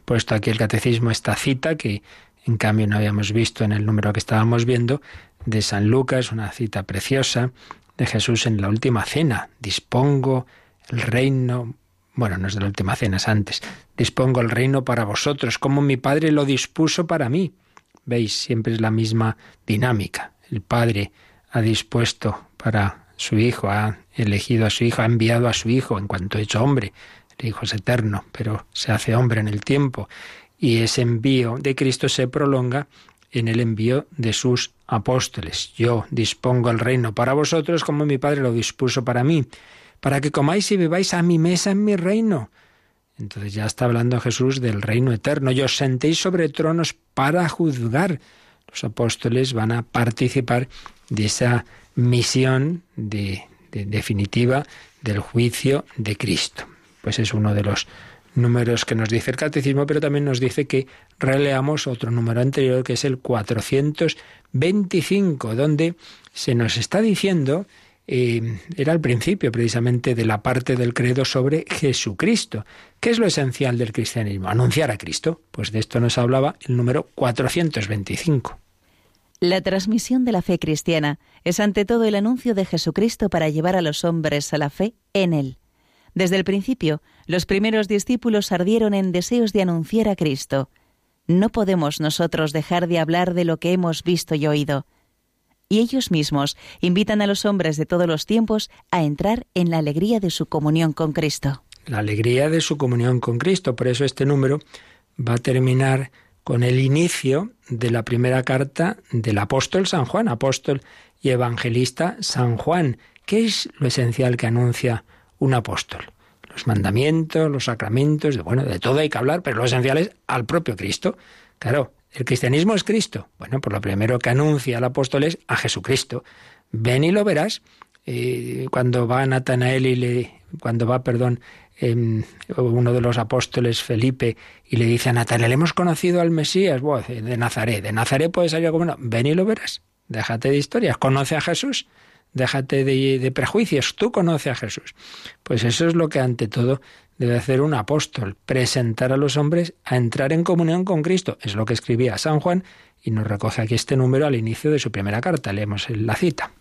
puesto aquí el catecismo esta cita que en cambio no habíamos visto en el número que estábamos viendo, de San Lucas, una cita preciosa de Jesús en la última cena. Dispongo el reino, bueno, no es de la última cena, es antes. Dispongo el reino para vosotros, como mi Padre lo dispuso para mí. Veis, siempre es la misma dinámica. El Padre ha dispuesto para su Hijo, ha elegido a su Hijo, ha enviado a su Hijo en cuanto hecho hombre. El Hijo es eterno, pero se hace hombre en el tiempo y ese envío de Cristo se prolonga en el envío de sus apóstoles. Yo dispongo el reino para vosotros como mi Padre lo dispuso para mí, para que comáis y bebáis a mi mesa en mi reino. Entonces ya está hablando Jesús del reino eterno. Y os sentéis sobre tronos para juzgar. Los apóstoles van a participar de esa misión de, definitiva del juicio de Cristo. Pues es uno de los números que nos dice el catecismo, pero también nos dice que releamos otro número anterior que es el 425, donde se nos está diciendo, eh, era el principio precisamente de la parte del credo sobre Jesucristo. ¿Qué es lo esencial del cristianismo? Anunciar a Cristo. Pues de esto nos hablaba el número 425. La transmisión de la fe cristiana es ante todo el anuncio de Jesucristo para llevar a los hombres a la fe en Él. Desde el principio, los primeros discípulos ardieron en deseos de anunciar a Cristo. No podemos nosotros dejar de hablar de lo que hemos visto y oído. Y ellos mismos invitan a los hombres de todos los tiempos a entrar en la alegría de su comunión con Cristo. La alegría de su comunión con Cristo. Por eso este número va a terminar con el inicio de la primera carta del apóstol San Juan, apóstol y evangelista San Juan. ¿Qué es lo esencial que anuncia un apóstol. Los mandamientos, los sacramentos, bueno, de todo hay que hablar, pero lo esencial es al propio Cristo. Claro, el cristianismo es Cristo. Bueno, pues lo primero que anuncia el apóstol es a Jesucristo. Ven y lo verás. Eh, cuando va Natanael y le, cuando va, perdón, em, uno de los apóstoles, Felipe, y le dice a Natanael, hemos conocido al Mesías, de Nazaret, de Nazaret puede salir como no, ven y lo verás, déjate de historias, conoce a Jesús déjate de, prejuicios, tú conoces a Jesús. Pues eso es lo que ante todo debe hacer un apóstol, presentar a los hombres a entrar en comunión con Cristo. Es lo que escribía San Juan y nos recoge aquí este número al inicio de su primera carta. Leemos la cita.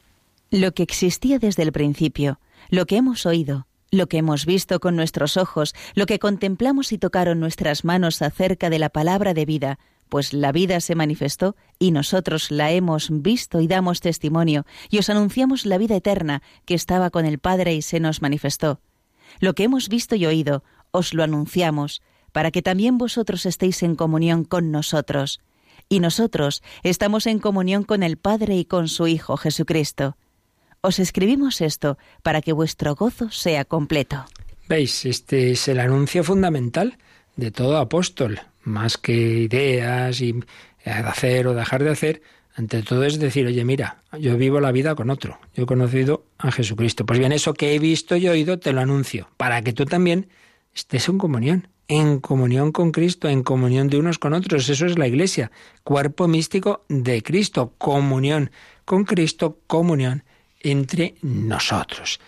Lo que existía desde el principio, lo que hemos oído, lo que hemos visto con nuestros ojos, lo que contemplamos y tocaron nuestras manos acerca de la palabra de vida, pues la vida se manifestó y nosotros la hemos visto y damos testimonio, y os anunciamos la vida eterna que estaba con el Padre y se nos manifestó. Lo que hemos visto y oído, os lo anunciamos, para que también vosotros estéis en comunión con nosotros. Y nosotros estamos en comunión con el Padre y con su Hijo Jesucristo. Os escribimos esto para que vuestro gozo sea completo. ¿Veis? Este es el anuncio fundamental de todo apóstol más que ideas y hacer o dejar de hacer, ante todo es decir, oye, mira, yo vivo la vida con otro, yo he conocido a Jesucristo. Pues bien, eso que he visto y oído te lo anuncio, para que tú también estés en comunión, en comunión con Cristo, en comunión de unos con otros. Eso es la Iglesia, cuerpo místico de Cristo, comunión con Cristo, comunión entre nosotros.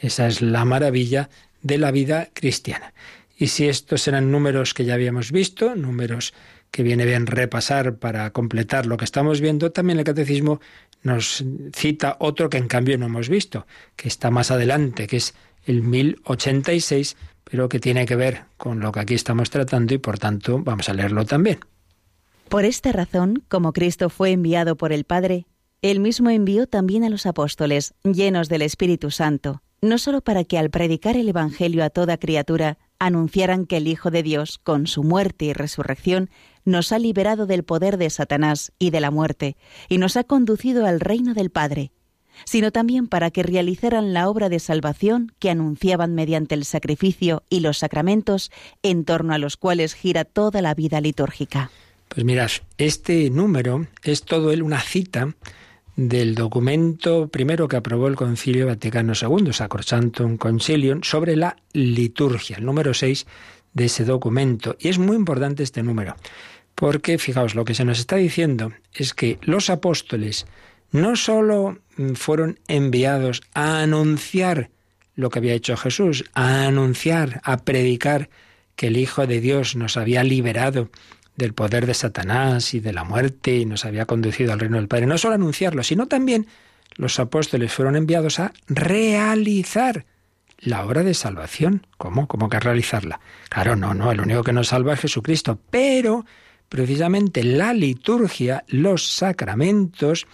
Esa es la maravilla de la vida cristiana. Y si estos eran números que ya habíamos visto, números que viene bien repasar para completar lo que estamos viendo, también el catecismo nos cita otro que en cambio no hemos visto, que está más adelante, que es el 1086, pero que tiene que ver con lo que aquí estamos tratando y por tanto vamos a leerlo también. Por esta razón, como Cristo fue enviado por el Padre, él mismo envió también a los apóstoles, llenos del Espíritu Santo, no solo para que al predicar el Evangelio a toda criatura anunciaran que el Hijo de Dios, con su muerte y resurrección, nos ha liberado del poder de Satanás y de la muerte, y nos ha conducido al reino del Padre, sino también para que realizaran la obra de salvación que anunciaban mediante el sacrificio y los sacramentos en torno a los cuales gira toda la vida litúrgica. Pues mirad, este número es todo él una cita del documento primero que aprobó el Concilio Vaticano II, Sacrosanctum Concilium, sobre la liturgia, el número 6 de ese documento. Y es muy importante este número, porque fijaos, lo que se nos está diciendo es que los apóstoles no sólo mm, fueron enviados a anunciar lo que había hecho Jesús, a anunciar, a predicar que el Hijo de Dios nos había liberado del poder de Satanás y de la muerte y nos había conducido al reino del Padre. No solo anunciarlo, sino también los apóstoles fueron enviados a realizar la obra de salvación. ¿Cómo? ¿Cómo que realizarla? Claro, no, no, el único que nos salva es Jesucristo. Pero precisamente la liturgia, los sacramentos,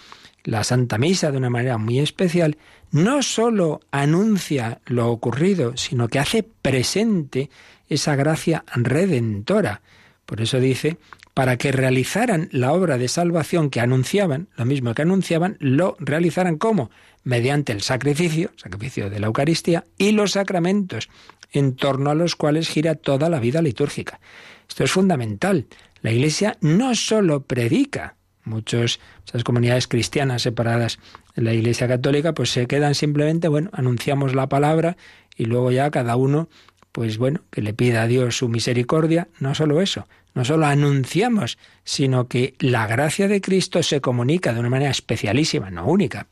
la Santa Misa de una manera muy especial, no solo anuncia lo ocurrido, sino que hace presente esa gracia redentora. Por eso dice, para que realizaran la obra de salvación que anunciaban, lo mismo que anunciaban, lo realizaran como? Mediante el sacrificio, sacrificio de la Eucaristía, y los sacramentos, en torno a los cuales gira toda la vida litúrgica. Esto es fundamental. La Iglesia no solo predica, muchos, muchas comunidades cristianas separadas de la Iglesia Católica, pues se quedan simplemente, bueno, anunciamos la palabra y luego ya cada uno pues bueno, que le pida a Dios su misericordia, no solo eso, no solo anunciamos, sino que la gracia de Cristo se comunica de una manera especialísima, no única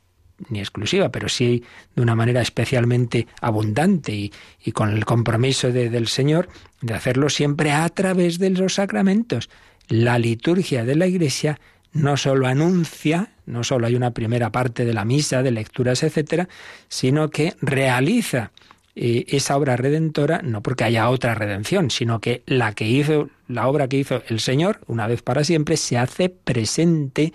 ni exclusiva, pero sí de una manera especialmente abundante y, con el compromiso del Señor de hacerlo siempre a través de los sacramentos. La liturgia de la Iglesia no solo anuncia, no solo hay una primera parte de la misa, de lecturas, etcétera, sino que realiza eh, esa obra redentora, no porque haya otra redención, sino que la que hizo, la obra que hizo el Señor, una vez para siempre, se hace presente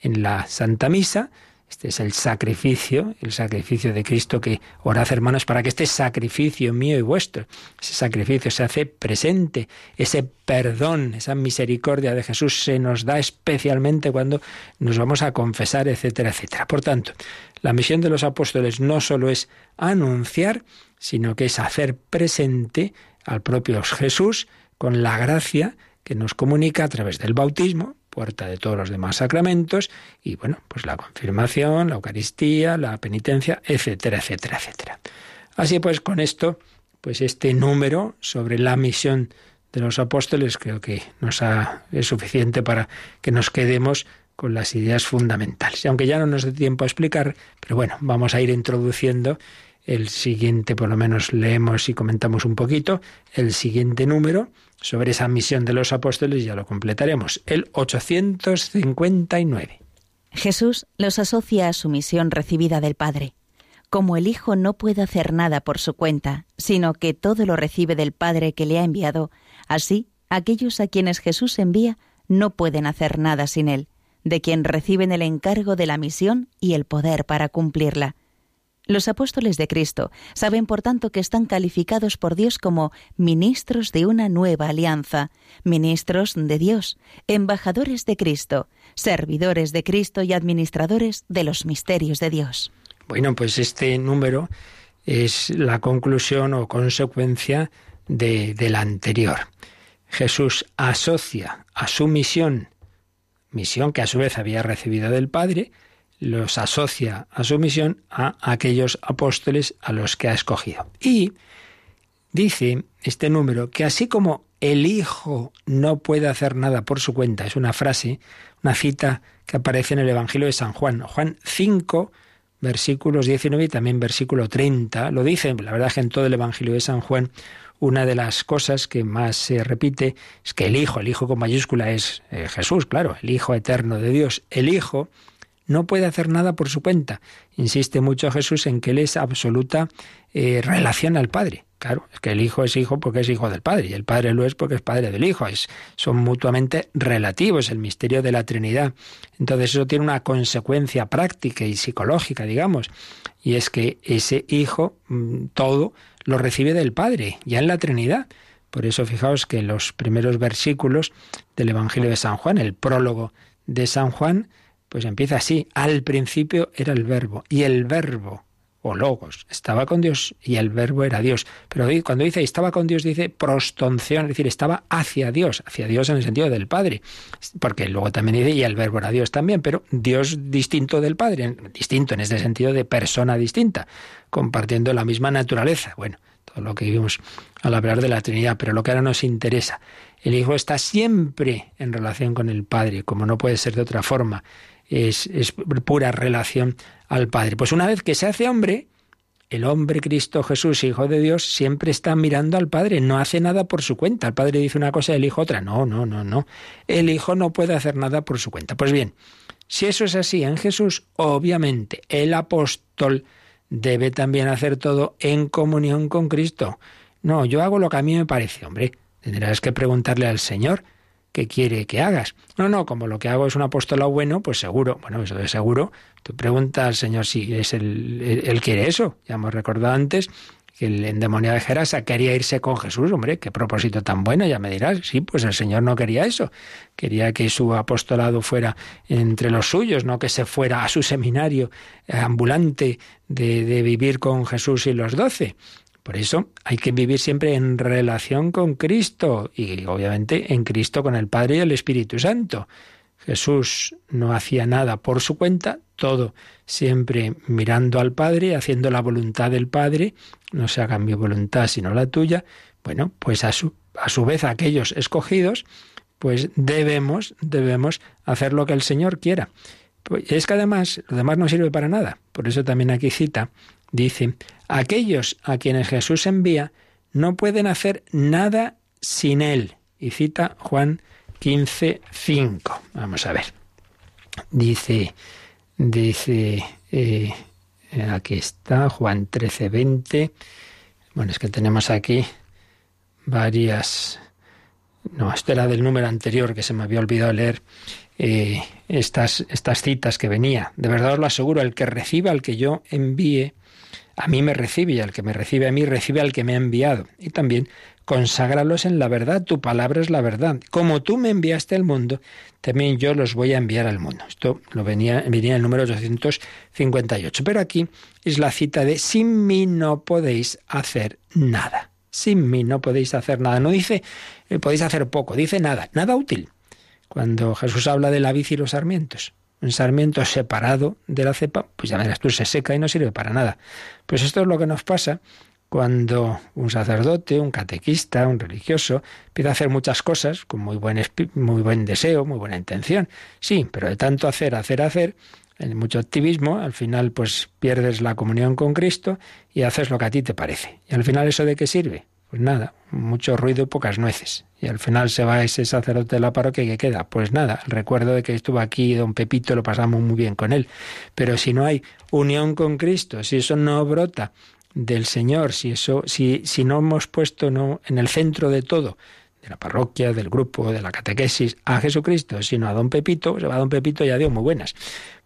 en la Santa Misa. Este es el sacrificio, el sacrificio de Cristo que orad hermanos para que este sacrificio mío y vuestro, ese sacrificio se hace presente, ese perdón, esa misericordia de Jesús se nos da especialmente cuando nos vamos a confesar, etcétera, etcétera. Por tanto, la misión de los apóstoles no solo es anunciar, sino que es hacer presente al propio Jesús con la gracia que nos comunica a través del bautismo, puerta de todos los demás sacramentos, y bueno, pues la confirmación, la Eucaristía, la penitencia, etcétera, etcétera, etcétera. Así pues, con esto, pues este número sobre la misión de los apóstoles creo que nos es suficiente para que nos quedemos con las ideas fundamentales. Y aunque ya no nos dé tiempo a explicar, pero bueno, vamos a ir introduciendo el siguiente, por lo menos leemos y comentamos un poquito, el siguiente número sobre esa misión de los apóstoles, ya lo completaremos, el 859. Jesús los asocia a su misión recibida del Padre. Como el Hijo no puede hacer nada por su cuenta, sino que todo lo recibe del Padre que le ha enviado, así aquellos a quienes Jesús envía no pueden hacer nada sin Él, de quien reciben el encargo de la misión y el poder para cumplirla. Los apóstoles de Cristo saben, por tanto, que están calificados por Dios como ministros de una nueva alianza, ministros de Dios, embajadores de Cristo, servidores de Cristo y administradores de los misterios de Dios. Bueno, pues este número es la conclusión o consecuencia de, la anterior. Jesús asocia a su misión, misión que a su vez había recibido del Padre, los asocia a su misión a aquellos apóstoles a los que ha escogido. Y dice este número que así como el Hijo no puede hacer nada por su cuenta, es una frase, una cita que aparece en el Evangelio de San Juan, Juan 5, versículos 19 y también versículo 30, lo dice, la verdad es que en todo el Evangelio de San Juan una de las cosas que más se repite es que el Hijo, el Hijo con mayúscula es eh, Jesús, claro, el Hijo eterno de Dios, el Hijo no puede hacer nada por su cuenta. Insiste mucho Jesús en que Él es absoluta eh, relación al Padre. Claro, es que el hijo es hijo porque es hijo del padre y el padre lo es porque es padre del hijo. Son mutuamente relativos, el misterio de la Trinidad. Entonces eso tiene una consecuencia práctica y psicológica, digamos, y es que ese hijo mm, todo lo recibe del padre, ya en la Trinidad. Por eso fijaos que los primeros versículos del Evangelio de San Juan, el prólogo de San Juan, pues empieza así, al principio era el verbo, y el verbo o logos, estaba con Dios y el verbo era Dios. Pero cuando dice estaba con Dios, dice prostonción, es decir, estaba hacia Dios, hacia Dios en el sentido del Padre. Porque luego también dice y el verbo era Dios también, pero Dios distinto del Padre, distinto en este sentido de persona distinta, compartiendo la misma naturaleza. Bueno, todo lo que vimos al hablar de la Trinidad, pero lo que ahora nos interesa, el Hijo está siempre en relación con el Padre, como no puede ser de otra forma es, pura relación al Padre. Pues una vez que se hace hombre, el hombre Cristo Jesús, Hijo de Dios, siempre está mirando al Padre, no hace nada por su cuenta. El Padre dice una cosa, el Hijo otra. No, no, no, no. El Hijo no puede hacer nada por su cuenta. Pues bien, si eso es así en Jesús, obviamente el apóstol debe también hacer todo en comunión con Cristo. No, yo hago lo que a mí me parece, hombre. Tendrás que preguntarle al Señor que quiere que hagas. No, no, como lo que hago es un apostolado bueno, pues seguro, bueno, eso de seguro, tú preguntas al Señor si es el, él, quiere eso. Ya hemos recordado antes que el endemoniado de Gerasa quería irse con Jesús, hombre, qué propósito tan bueno, ya me dirás. Sí, pues el Señor no quería eso. Quería que su apostolado fuera entre los suyos, no que se fuera a su seminario ambulante de, de vivir con Jesús y los doce. Por eso hay que vivir siempre en relación con Cristo y obviamente en Cristo con el Padre y el Espíritu Santo. Jesús no hacía nada por su cuenta, todo siempre mirando al Padre, haciendo la voluntad del Padre, no se haga mi voluntad sino la tuya. Bueno, pues a su, a su vez aquellos escogidos, pues debemos, debemos hacer lo que el Señor quiera. Pues es que además, lo demás no sirve para nada. Por eso también aquí cita Dice, aquellos a quienes Jesús envía no pueden hacer nada sin Él. Y cita Juan 15, 5. Vamos a ver. Dice, dice, eh, aquí está, Juan 13, 20. Bueno, es que tenemos aquí varias... No, esto era del número anterior que se me había olvidado leer. Eh, estas, estas citas que venía. De verdad os lo aseguro, el que reciba al que yo envíe, a mí me recibe y al que me recibe a mí recibe al que me ha enviado. Y también conságralos en la verdad, tu palabra es la verdad. Como tú me enviaste al mundo, también yo los voy a enviar al mundo. Esto lo venía, venía en el número 858. Pero aquí es la cita de sin mí no podéis hacer nada. Sin mí no podéis hacer nada. No dice eh, podéis hacer poco, dice nada, nada útil. Cuando Jesús habla de la vid y los sarmientos un sarmiento separado de la cepa, pues ya verás tú, se seca y no sirve para nada. Pues esto es lo que nos pasa cuando un sacerdote, un catequista, un religioso, empieza a hacer muchas cosas con muy buen, muy buen deseo, muy buena intención. Sí, pero de tanto hacer, hacer, hacer, en mucho activismo, al final pues pierdes la comunión con Cristo y haces lo que a ti te parece. ¿Y al final eso de qué sirve? Pues nada, mucho ruido y pocas nueces. Y al final se va ese sacerdote de la parroquia y ¿qué queda? Pues nada, el recuerdo de que estuvo aquí don Pepito, lo pasamos muy bien con él. Pero si no hay unión con Cristo, si eso no brota del Señor, si eso, si, si no hemos puesto no, en el centro de todo, de la parroquia, del grupo, de la catequesis, a Jesucristo, sino a don Pepito, se va a don Pepito y adiós, muy buenas.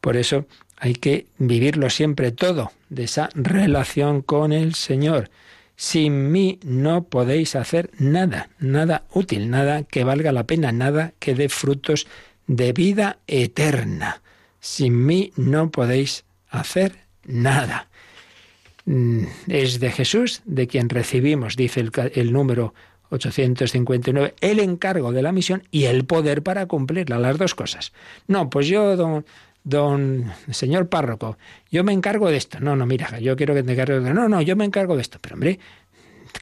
Por eso hay que vivirlo siempre todo, de esa relación con el Señor. Sin mí no podéis hacer nada, nada útil, nada que valga la pena, nada que dé frutos de vida eterna. Sin mí no podéis hacer nada. Mm, es de Jesús de quien recibimos, dice el, el número 859, el encargo de la misión y el poder para cumplirla, las dos cosas. No, pues yo, don, don señor párroco, yo me encargo de esto. No, no, mira, yo quiero que te encargues de No, no, yo me encargo de esto. Pero hombre,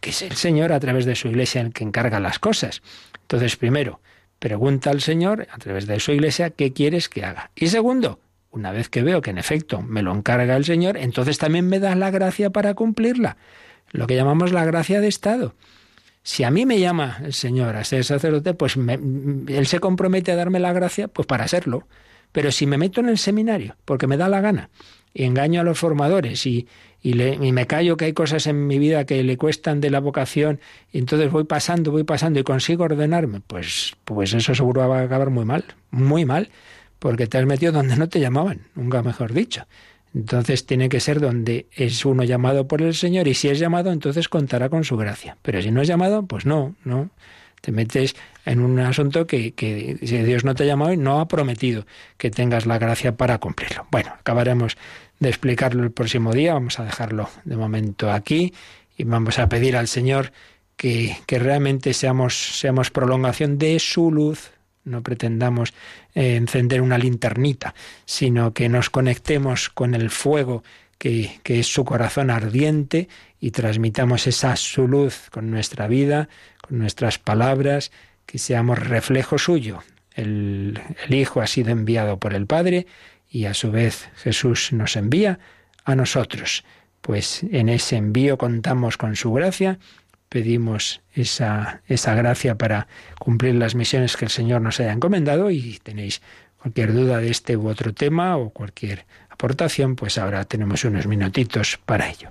que es el Señor a través de su iglesia el que encarga las cosas. Entonces, primero, pregunta al Señor a través de su iglesia qué quieres que haga. Y segundo, una vez que veo que en efecto me lo encarga el Señor, entonces también me da la gracia para cumplirla. Lo que llamamos la gracia de Estado. Si a mí me llama el Señor a ser sacerdote, pues Él se compromete a darme la gracia, pues para serlo. Pero si me meto en el seminario, porque me da la gana, y engaño a los formadores y, y, me callo que hay cosas en mi vida que le cuestan de la vocación y entonces voy pasando, voy pasando y consigo ordenarme, pues, pues eso seguro va a acabar muy mal, muy mal, porque te has metido donde no te llamaban, nunca mejor dicho. Entonces tiene que ser donde es uno llamado por el Señor y si es llamado entonces contará con su gracia. Pero si no es llamado, pues no, no. Te metes en un asunto que, que Dios no te ha llamado y no ha prometido que tengas la gracia para cumplirlo. Bueno, acabaremos de explicarlo el próximo día. Vamos a dejarlo de momento aquí y vamos a pedir al Señor que, que realmente seamos, seamos prolongación de su luz. No pretendamos eh, encender una linternita, sino que nos conectemos con el fuego que, que, es su corazón ardiente y transmitamos esa su luz con nuestra vida, con nuestras palabras, que seamos reflejo suyo. El, el Hijo ha sido enviado por el Padre y a su vez Jesús nos envía a nosotros. Pues en ese envío contamos con su gracia, pedimos esa, esa gracia para cumplir las misiones que el Señor nos haya encomendado y tenéis cualquier duda de este u otro tema o cualquier aportación, pues ahora tenemos unos minutitos para ello.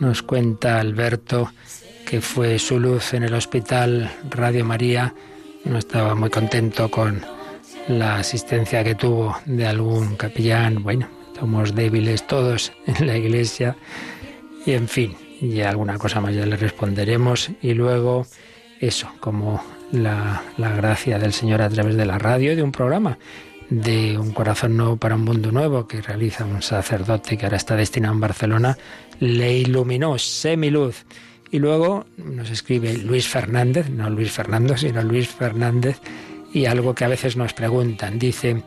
Nos cuenta Alberto que fue su luz en el hospital Radio María. No estaba muy contento con la asistencia que tuvo de algún capellán. Bueno, somos débiles todos en la iglesia. Y en fin, y alguna cosa más ya le responderemos. Y luego eso, como la, la gracia del Señor a través de la radio y de un programa de Un Corazón Nuevo para un Mundo Nuevo que realiza un sacerdote que ahora está destinado en Barcelona, le iluminó semiluz. Y luego nos escribe Luis Fernández, no Luis Fernando, sino Luis Fernández, y algo que a veces nos preguntan. Dice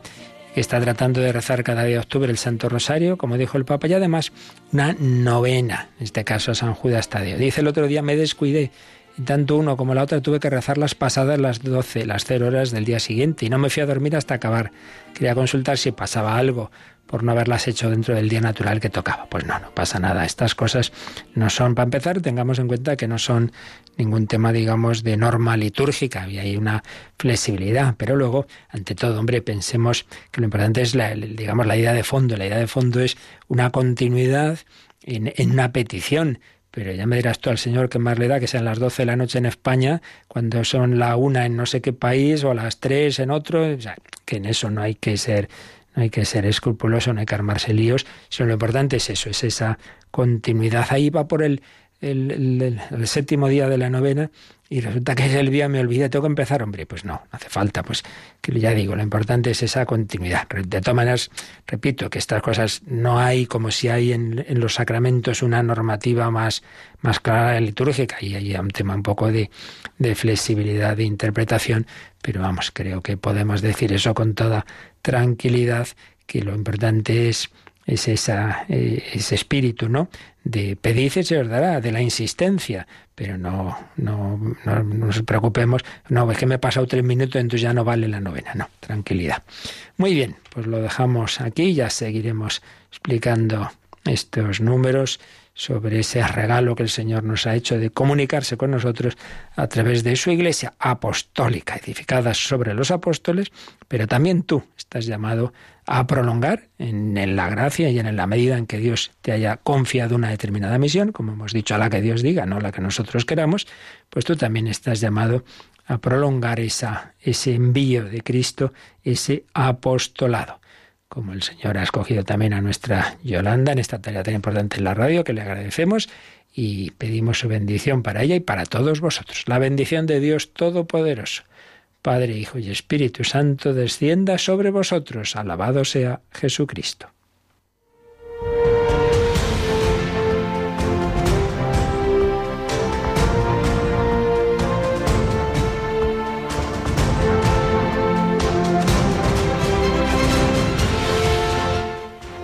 que está tratando de rezar cada día de octubre el Santo Rosario, como dijo el Papa, y además una novena, en este caso San Judas Tadeo. Dice el otro día me descuidé y tanto uno como la otra tuve que rezar las pasadas las 12, las 0 horas del día siguiente y no me fui a dormir hasta acabar. Quería consultar si pasaba algo por no haberlas hecho dentro del día natural que tocaba. Pues no, no pasa nada. Estas cosas no son, para empezar, tengamos en cuenta que no son ningún tema, digamos, de norma litúrgica y hay una flexibilidad. Pero luego, ante todo, hombre, pensemos que lo importante es, la, digamos, la idea de fondo. La idea de fondo es una continuidad en una petición, pero ya me dirás tú al Señor que más le da que sean las 12 de la noche en España, cuando son la una en no sé qué país o las 3 en otro. O sea, que en eso no hay que ser, no hay que ser escrupuloso, no hay que armarse líos. Sino lo importante es eso, es esa continuidad. Ahí va por el, el, séptimo día de la novena y resulta que es el día me olvidé, tengo que empezar, hombre, pues no, no hace falta, pues que ya digo, lo importante es esa continuidad. De todas maneras, repito, que estas cosas no hay como si hay en, los sacramentos una normativa más, más clara litúrgica, y hay un tema un poco de, de flexibilidad de interpretación, pero vamos, creo que podemos decir eso con toda tranquilidad, que lo importante es es esa, eh, ese espíritu, ¿no? De pedid y se os dará, de la insistencia, pero no, no, no, nos preocupemos, no, es que me he pasado tres minutos, entonces ya no vale la novena, no, tranquilidad. Muy bien, pues lo dejamos aquí, ya seguiremos explicando estos números sobre ese regalo que el Señor nos ha hecho de comunicarse con nosotros a través de su iglesia apostólica, edificada sobre los apóstoles, pero también tú estás llamado a prolongar en, la gracia y en la medida en que Dios te haya confiado una determinada misión, como hemos dicho, a la que Dios diga, no la que nosotros queramos, pues tú también estás llamado a prolongar esa, ese envío de Cristo, ese apostolado como el Señor ha escogido también a nuestra Yolanda en esta tarea tan importante en la radio, que le agradecemos y pedimos su bendición para ella y para todos vosotros. La bendición de Dios Todopoderoso, Padre, Hijo y Espíritu Santo, descienda sobre vosotros. Alabado sea Jesucristo.